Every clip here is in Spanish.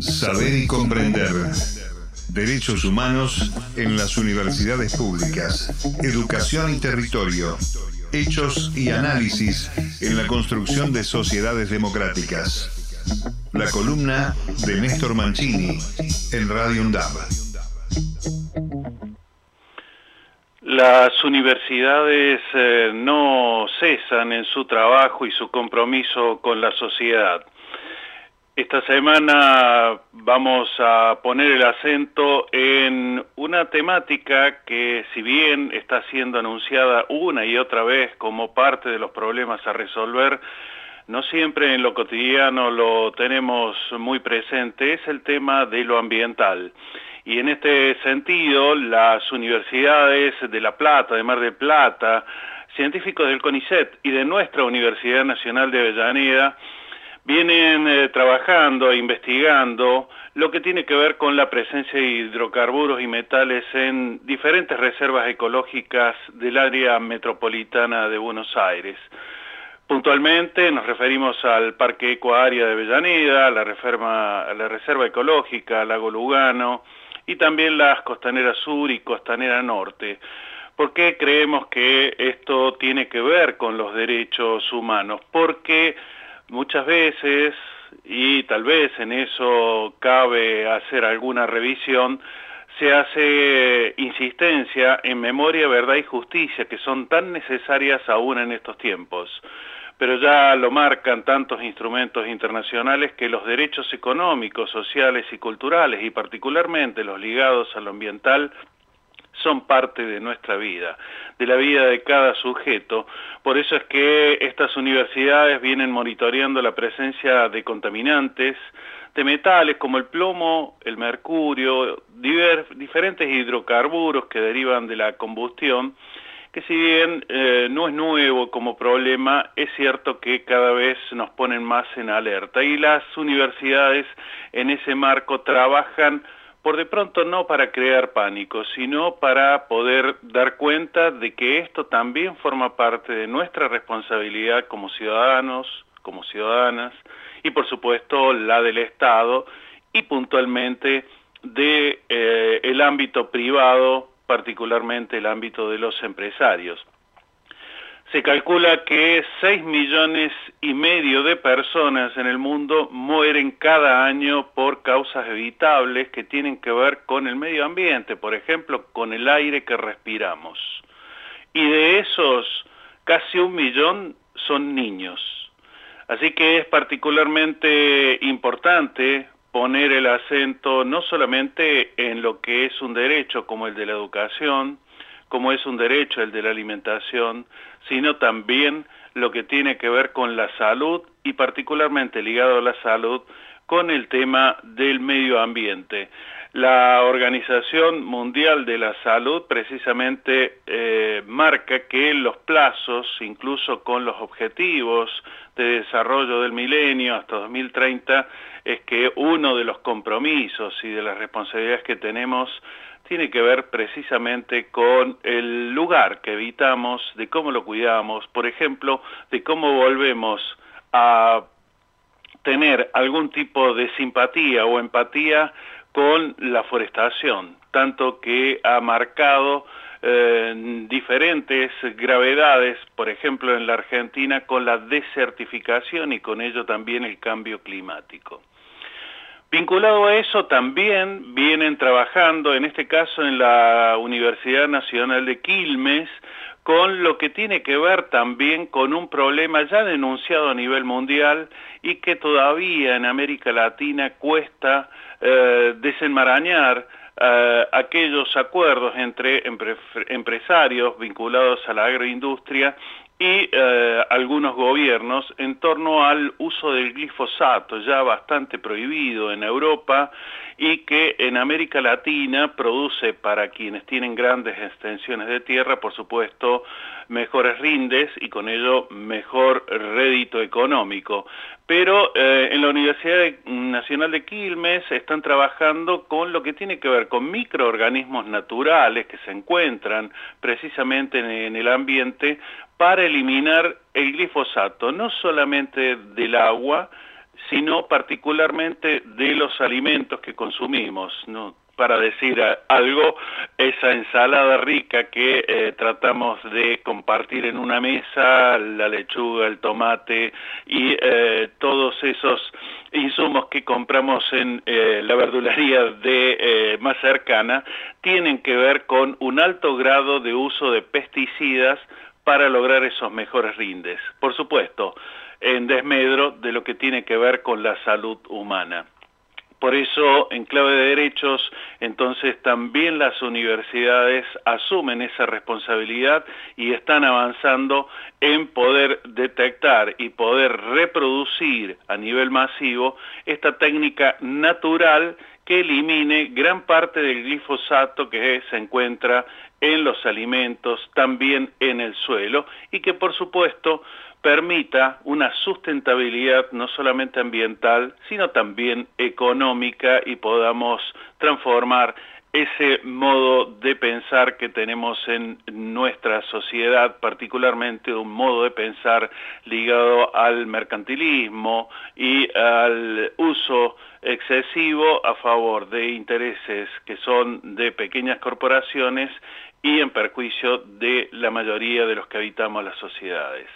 Saber y comprender. Derechos humanos en las universidades públicas. Educación y territorio. Hechos y análisis en la construcción de sociedades democráticas. La columna de Néstor Mancini en Radio UNDAB. Las universidades eh, no cesan en su trabajo y su compromiso con la sociedad. Esta semana vamos a poner el acento en una temática que si bien está siendo anunciada una y otra vez como parte de los problemas a resolver, no siempre en lo cotidiano lo tenemos muy presente, es el tema de lo ambiental. Y en este sentido, las universidades de La Plata, de Mar del Plata, científicos del CONICET y de nuestra Universidad Nacional de Avellaneda, vienen eh, trabajando e investigando lo que tiene que ver con la presencia de hidrocarburos y metales en diferentes reservas ecológicas del área metropolitana de Buenos Aires. Puntualmente nos referimos al Parque Ecoárea de Avellaneda, la, reserva, la Reserva Ecológica, Lago Lugano y también las Costanera Sur y Costanera Norte. ¿Por qué creemos que esto tiene que ver con los derechos humanos? Porque muchas veces, y tal vez en eso cabe hacer alguna revisión, se hace insistencia en memoria, verdad y justicia, que son tan necesarias aún en estos tiempos. Pero ya lo marcan tantos instrumentos internacionales que los derechos económicos, sociales y culturales, y particularmente los ligados a lo ambiental, son parte de nuestra vida, de la vida de cada sujeto. Por eso es que estas universidades vienen monitoreando la presencia de contaminantes, de metales como el plomo, el mercurio, diferentes hidrocarburos que derivan de la combustión, que si bien eh, no es nuevo como problema, es cierto que cada vez nos ponen más en alerta y las universidades en ese marco trabajan por de pronto no para crear pánico, sino para poder dar cuenta de que esto también forma parte de nuestra responsabilidad como ciudadanos, como ciudadanas, y por supuesto la del Estado, y puntualmente de eh, el ámbito privado, particularmente el ámbito de los empresarios. Se calcula que 6 millones y medio de personas en el mundo mueren cada año por causas evitables que tienen que ver con el medio ambiente, por ejemplo, con el aire que respiramos. Y de esos, casi un millón son niños. Así que es particularmente importante poner el acento no solamente en lo que es un derecho como el de la educación, como es un derecho el de la alimentación, sino también lo que tiene que ver con la salud y particularmente ligado a la salud con el tema del medio ambiente. La Organización Mundial de la Salud precisamente eh, marca que los plazos, incluso con los objetivos de desarrollo del milenio hasta 2030, es que uno de los compromisos y de las responsabilidades que tenemos tiene que ver precisamente con el lugar que habitamos, de cómo lo cuidamos, por ejemplo, de cómo volvemos a tener algún tipo de simpatía o empatía con la forestación, tanto que ha marcado eh, diferentes gravedades, por ejemplo en la Argentina, con la desertificación y con ello también el cambio climático. Vinculado a eso también vienen trabajando, en este caso en la Universidad Nacional de Quilmes, con lo que tiene que ver también con un problema ya denunciado a nivel mundial y que todavía en América Latina cuesta eh, desenmarañar eh, aquellos acuerdos entre empresarios vinculados a la agroindustria y eh, algunos gobiernos en torno al uso del glifosato, ya bastante prohibido en Europa y que en América Latina produce para quienes tienen grandes extensiones de tierra, por supuesto, mejores rindes y con ello mejor rédito económico. Pero eh, en la Universidad Nacional de Quilmes están trabajando con lo que tiene que ver con microorganismos naturales que se encuentran precisamente en el ambiente para eliminar el glifosato, no solamente del agua, sino particularmente de los alimentos que consumimos. para decir algo, esa ensalada rica que eh, tratamos de compartir en una mesa, la lechuga, el tomate y eh, todos esos insumos que compramos en eh, la verdulería de más cercana, tienen que ver con un alto grado de uso de pesticidas para lograr esos mejores rindes. Por supuesto, en desmedro de lo que tiene que ver con la salud humana. Por eso, en clave de derechos, entonces también las universidades asumen esa responsabilidad y están avanzando en poder detectar y poder reproducir a nivel masivo esta técnica natural que elimine gran parte del glifosato que se encuentra en los alimentos, también en el suelo, y que por supuesto permita una sustentabilidad no solamente ambiental, sino también económica y podamos transformar ese modo de pensar que tenemos en nuestra sociedad, particularmente un modo de pensar ligado al mercantilismo y al uso excesivo a favor de intereses que son de pequeñas corporaciones y en perjuicio de la mayoría de los que habitamos las sociedades.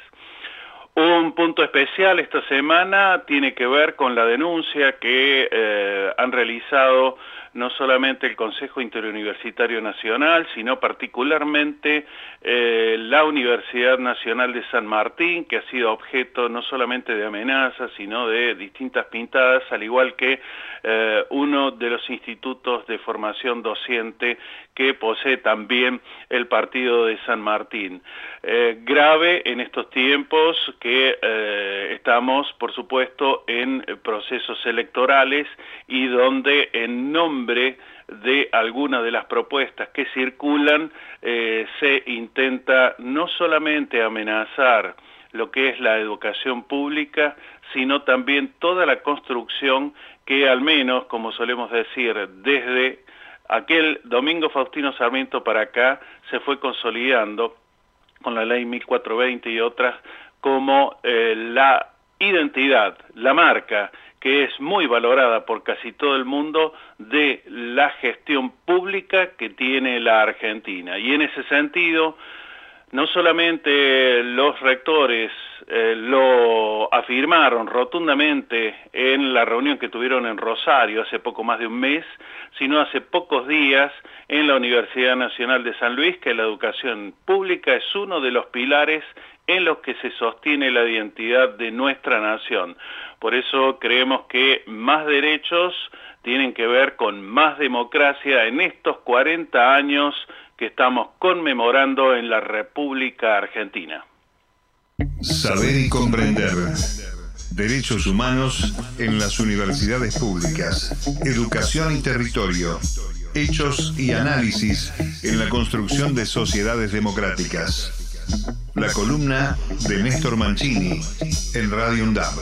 Un punto especial esta semana tiene que ver con la denuncia que eh, han realizado no solamente el Consejo Interuniversitario Nacional, sino particularmente eh, la Universidad Nacional de San Martín, que ha sido objeto no solamente de amenazas, sino de distintas pintadas, al igual que eh, uno de los institutos de formación docente que posee también el partido de San Martín. Eh, grave en estos tiempos que estamos, por supuesto, en procesos electorales y donde en nombre de algunas de las propuestas que circulan eh, se intenta no solamente amenazar lo que es la educación pública, sino también toda la construcción que al menos, como solemos decir, desde aquel Domingo Faustino Sarmiento para acá se fue consolidando con la ley 1420 y otras como eh, la identidad, la marca que es muy valorada por casi todo el mundo de la gestión pública que tiene la Argentina. Y en ese sentido, no solamente los rectores eh, lo afirmaron rotundamente en la reunión que tuvieron en Rosario hace poco más de un mes, sino hace pocos días en la Universidad Nacional de San Luis, que la educación pública es uno de los pilares en los que se sostiene la identidad de nuestra nación. Por eso creemos que más derechos tienen que ver con más democracia en estos 40 años que estamos conmemorando en la República Argentina. Saber y comprender. Derechos humanos en las universidades públicas. Educación y territorio. Hechos y análisis en la construcción de sociedades democráticas. La columna de Néstor Mancini en Radio UNDAB.